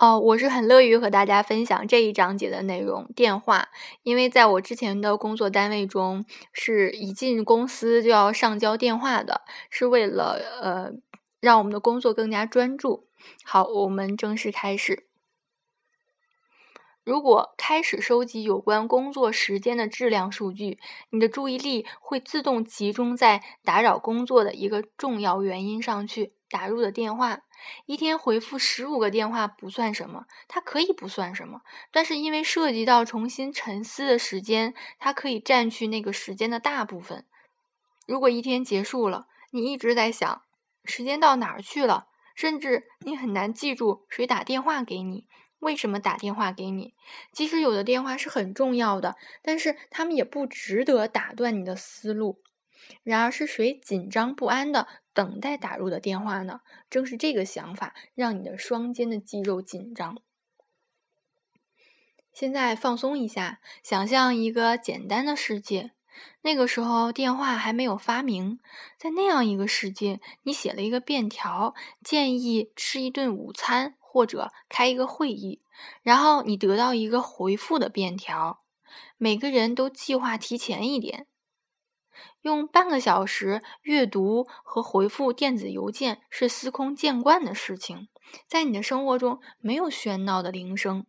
哦，我是很乐于和大家分享这一章节的内容。电话，因为在我之前的工作单位中，是一进公司就要上交电话的，是为了呃让我们的工作更加专注。好，我们正式开始。如果开始收集有关工作时间的质量数据，你的注意力会自动集中在打扰工作的一个重要原因上去——打入的电话。一天回复十五个电话不算什么，它可以不算什么，但是因为涉及到重新沉思的时间，它可以占据那个时间的大部分。如果一天结束了，你一直在想时间到哪儿去了，甚至你很难记住谁打电话给你。为什么打电话给你？即使有的电话是很重要的，但是他们也不值得打断你的思路。然而，是谁紧张不安的等待打入的电话呢？正是这个想法让你的双肩的肌肉紧张。现在放松一下，想象一个简单的世界。那个时候，电话还没有发明。在那样一个世界，你写了一个便条，建议吃一顿午餐。或者开一个会议，然后你得到一个回复的便条。每个人都计划提前一点，用半个小时阅读和回复电子邮件是司空见惯的事情。在你的生活中没有喧闹的铃声。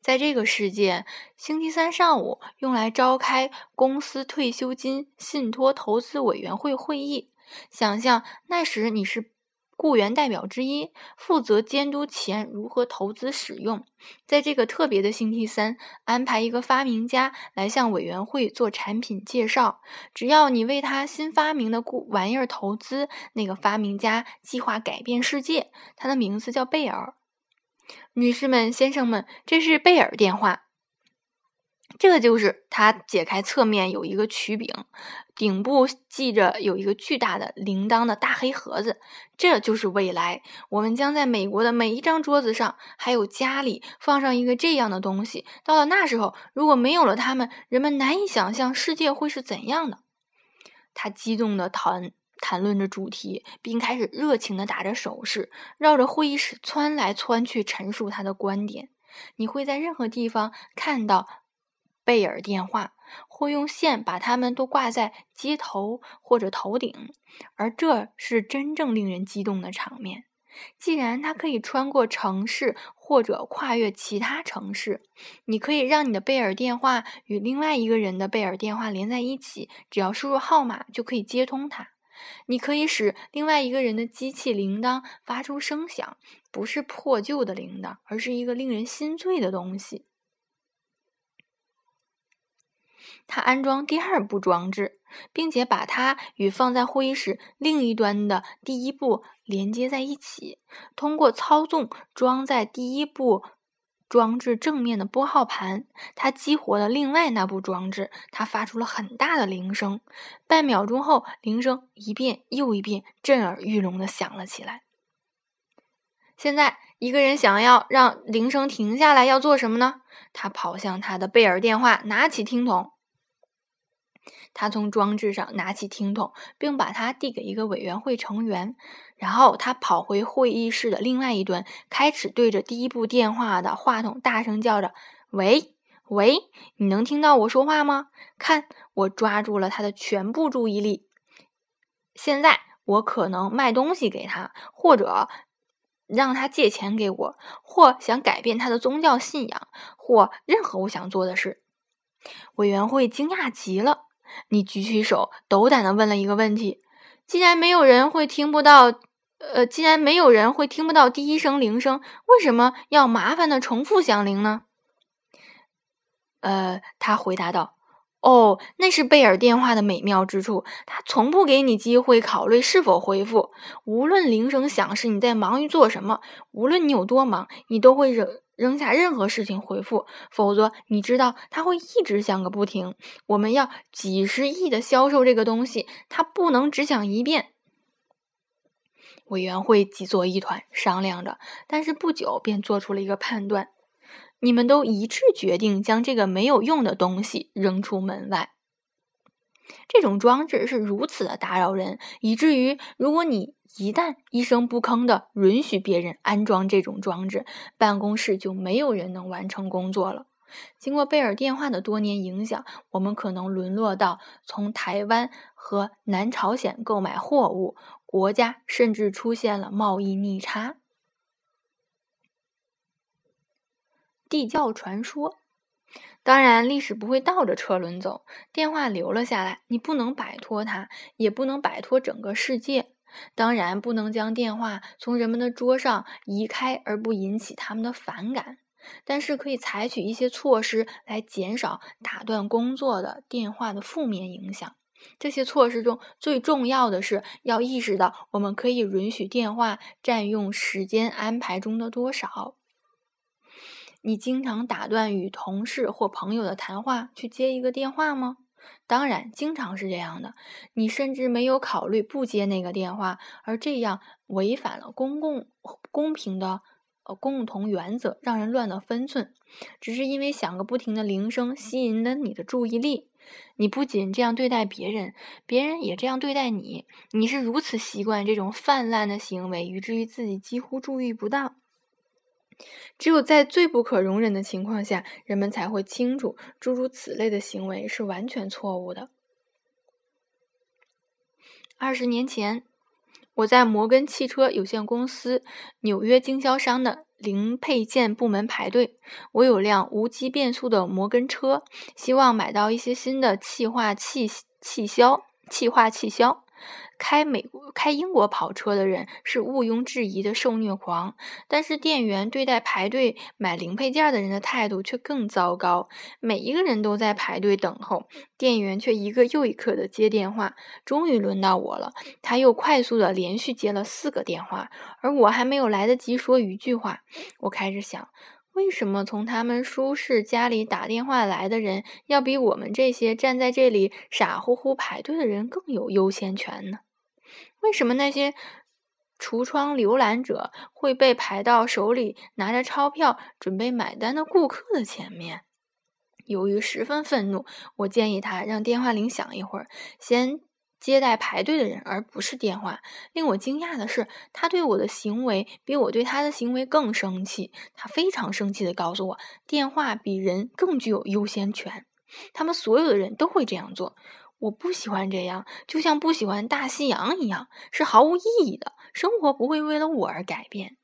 在这个世界，星期三上午用来召开公司退休金信托投资委员会会议。想象那时你是。雇员代表之一负责监督钱如何投资使用。在这个特别的星期三，安排一个发明家来向委员会做产品介绍。只要你为他新发明的故玩意儿投资，那个发明家计划改变世界。他的名字叫贝尔。女士们、先生们，这是贝尔电话。这个就是它解开侧面有一个曲柄，顶部系着有一个巨大的铃铛的大黑盒子。这就是未来，我们将在美国的每一张桌子上，还有家里放上一个这样的东西。到了那时候，如果没有了它们，人们难以想象世界会是怎样的。他激动地谈谈论着主题，并开始热情地打着手势，绕着会议室窜来窜去，陈述他的观点。你会在任何地方看到。贝尔电话，或用线把它们都挂在街头或者头顶，而这是真正令人激动的场面。既然它可以穿过城市或者跨越其他城市，你可以让你的贝尔电话与另外一个人的贝尔电话连在一起，只要输入号码就可以接通它。你可以使另外一个人的机器铃铛发出声响，不是破旧的铃铛，而是一个令人心醉的东西。他安装第二步装置，并且把它与放在会议室另一端的第一步连接在一起。通过操纵装在第一步装置正面的拨号盘，他激活了另外那部装置。它发出了很大的铃声。半秒钟后，铃声一遍又一遍震耳欲聋地响了起来。现在，一个人想要让铃声停下来，要做什么呢？他跑向他的贝尔电话，拿起听筒。他从装置上拿起听筒，并把它递给一个委员会成员。然后他跑回会议室的另外一端，开始对着第一部电话的话筒大声叫着：“喂，喂，你能听到我说话吗？看，我抓住了他的全部注意力。现在我可能卖东西给他，或者让他借钱给我，或想改变他的宗教信仰，或任何我想做的事。”委员会惊讶极了。你举起手，斗胆的问了一个问题：“既然没有人会听不到，呃，既然没有人会听不到第一声铃声，为什么要麻烦的重复响铃呢？”呃，他回答道：“哦，那是贝尔电话的美妙之处，他从不给你机会考虑是否回复。无论铃声响时你在忙于做什么，无论你有多忙，你都会忍。”扔下任何事情回复，否则你知道他会一直响个不停。我们要几十亿的销售这个东西，他不能只响一遍。委员会挤作一团商量着，但是不久便做出了一个判断：你们都一致决定将这个没有用的东西扔出门外。这种装置是如此的打扰人，以至于如果你一旦一声不吭的允许别人安装这种装置，办公室就没有人能完成工作了。经过贝尔电话的多年影响，我们可能沦落到从台湾和南朝鲜购买货物，国家甚至出现了贸易逆差。地窖传说，当然历史不会倒着车轮走，电话留了下来，你不能摆脱它，也不能摆脱整个世界。当然不能将电话从人们的桌上移开而不引起他们的反感。但是可以采取一些措施来减少打断工作的电话的负面影响。这些措施中最重要的是要意识到，我们可以允许电话占用时间安排中的多少。你经常打断与同事或朋友的谈话去接一个电话吗？当然，经常是这样的。你甚至没有考虑不接那个电话，而这样违反了公共公平的。呃，共同原则让人乱了分寸，只是因为响个不停的铃声吸引了你的注意力。你不仅这样对待别人，别人也这样对待你。你是如此习惯这种泛滥的行为，以至于自己几乎注意不到。只有在最不可容忍的情况下，人们才会清楚诸如此类的行为是完全错误的。二十年前。我在摩根汽车有限公司纽约经销商的零配件部门排队。我有辆无机变速的摩根车，希望买到一些新的气化气气销气化气销。开美国、开英国跑车的人是毋庸置疑的受虐狂，但是店员对待排队买零配件的人的态度却更糟糕。每一个人都在排队等候，店员却一个又一个的接电话。终于轮到我了，他又快速的连续接了四个电话，而我还没有来得及说一句话。我开始想，为什么从他们舒适家里打电话来的人，要比我们这些站在这里傻乎乎排队的人更有优先权呢？为什么那些橱窗浏览者会被排到手里拿着钞票准备买单的顾客的前面？由于十分愤怒，我建议他让电话铃响一会儿，先接待排队的人，而不是电话。令我惊讶的是，他对我的行为比我对他的行为更生气。他非常生气地告诉我，电话比人更具有优先权。他们所有的人都会这样做。我不喜欢这样，就像不喜欢大西洋一样，是毫无意义的。生活不会为了我而改变。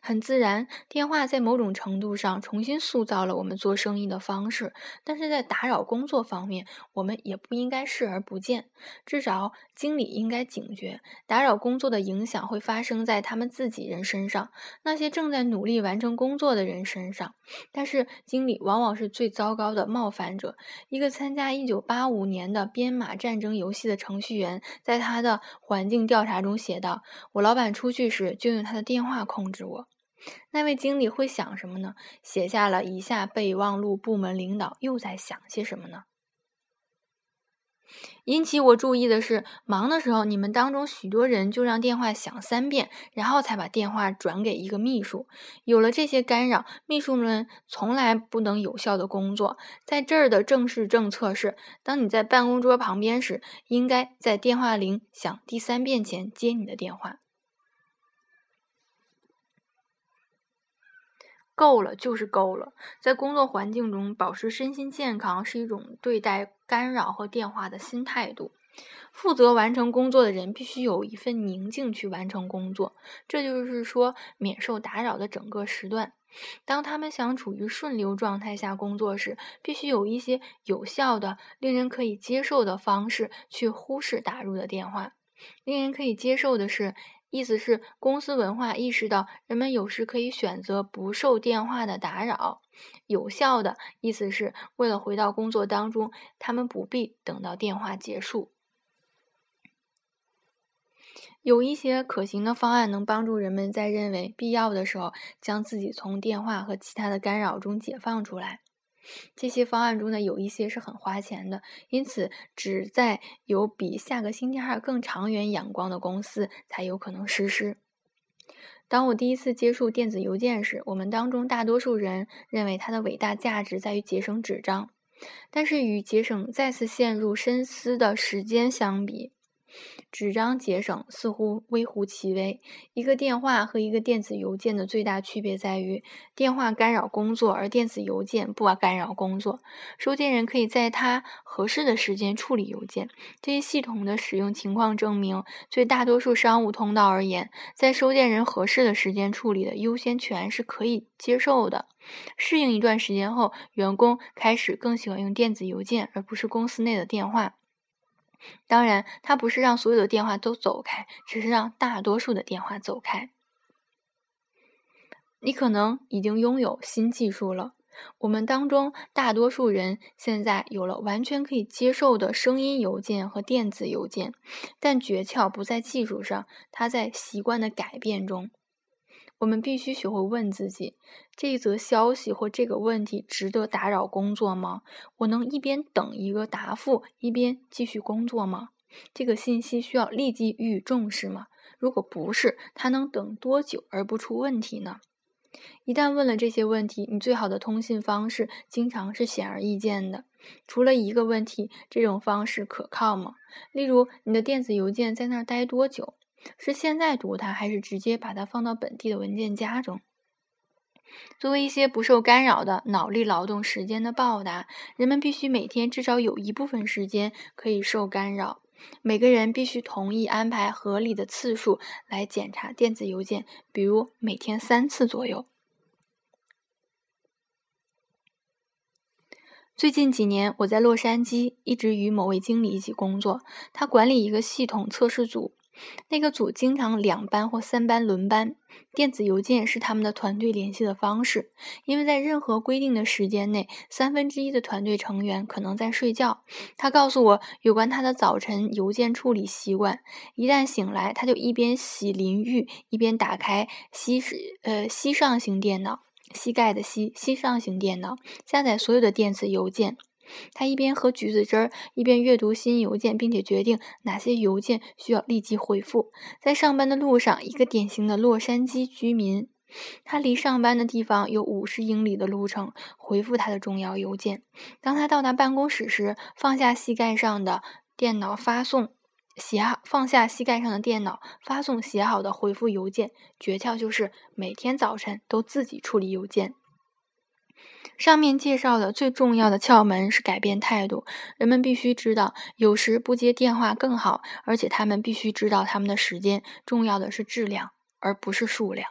很自然，电话在某种程度上重新塑造了我们做生意的方式，但是在打扰工作方面，我们也不应该视而不见。至少，经理应该警觉，打扰工作的影响会发生在他们自己人身上，那些正在努力完成工作的人身上。但是，经理往往是最糟糕的冒犯者。一个参加1985年的编码战争游戏的程序员，在他的环境调查中写道：“我老板出去时，就用他的电话控制我。”那位经理会想什么呢？写下了以下备忘录：部门领导又在想些什么呢？引起我注意的是，忙的时候，你们当中许多人就让电话响三遍，然后才把电话转给一个秘书。有了这些干扰，秘书们从来不能有效的工作。在这儿的正式政策是：当你在办公桌旁边时，应该在电话铃响第三遍前接你的电话。够了，就是够了。在工作环境中保持身心健康是一种对待干扰和电话的新态度。负责完成工作的人必须有一份宁静去完成工作，这就是说免受打扰的整个时段。当他们想处于顺流状态下工作时，必须有一些有效的、令人可以接受的方式去忽视打入的电话。令人可以接受的是。意思是，公司文化意识到人们有时可以选择不受电话的打扰。有效的意思是为了回到工作当中，他们不必等到电话结束。有一些可行的方案能帮助人们在认为必要的时候，将自己从电话和其他的干扰中解放出来。这些方案中呢，有一些是很花钱的，因此只在有比下个星期二更长远眼光的公司才有可能实施。当我第一次接触电子邮件时，我们当中大多数人认为它的伟大价值在于节省纸张，但是与节省再次陷入深思的时间相比，纸张节省似乎微乎其微。一个电话和一个电子邮件的最大区别在于，电话干扰工作，而电子邮件不干扰工作。收件人可以在他合适的时间处理邮件。这一系统的使用情况证明，对大多数商务通道而言，在收件人合适的时间处理的优先权是可以接受的。适应一段时间后，员工开始更喜欢用电子邮件，而不是公司内的电话。当然，它不是让所有的电话都走开，只是让大多数的电话走开。你可能已经拥有新技术了。我们当中大多数人现在有了完全可以接受的声音邮件和电子邮件，但诀窍不在技术上，它在习惯的改变中。我们必须学会问自己：这一则消息或这个问题值得打扰工作吗？我能一边等一个答复，一边继续工作吗？这个信息需要立即予以重视吗？如果不是，它能等多久而不出问题呢？一旦问了这些问题，你最好的通信方式经常是显而易见的。除了一个问题，这种方式可靠吗？例如，你的电子邮件在那儿待多久？是现在读它，还是直接把它放到本地的文件夹中？作为一些不受干扰的脑力劳动时间的报答，人们必须每天至少有一部分时间可以受干扰。每个人必须同意安排合理的次数来检查电子邮件，比如每天三次左右。最近几年，我在洛杉矶一直与某位经理一起工作，他管理一个系统测试组。那个组经常两班或三班轮班，电子邮件是他们的团队联系的方式。因为在任何规定的时间内，三分之一的团队成员可能在睡觉。他告诉我有关他的早晨邮件处理习惯：一旦醒来，他就一边洗淋浴，一边打开西呃西上型电脑（膝盖的膝西上型电脑），下载所有的电子邮件。他一边喝橘子汁儿，一边阅读新邮件，并且决定哪些邮件需要立即回复。在上班的路上，一个典型的洛杉矶居民，他离上班的地方有五十英里的路程，回复他的重要邮件。当他到达办公室时，放下膝盖上的电脑，发送写好放下膝盖上的电脑，发送写好的回复邮件。诀窍就是每天早晨都自己处理邮件。上面介绍的最重要的窍门是改变态度。人们必须知道，有时不接电话更好，而且他们必须知道他们的时间。重要的是质量，而不是数量。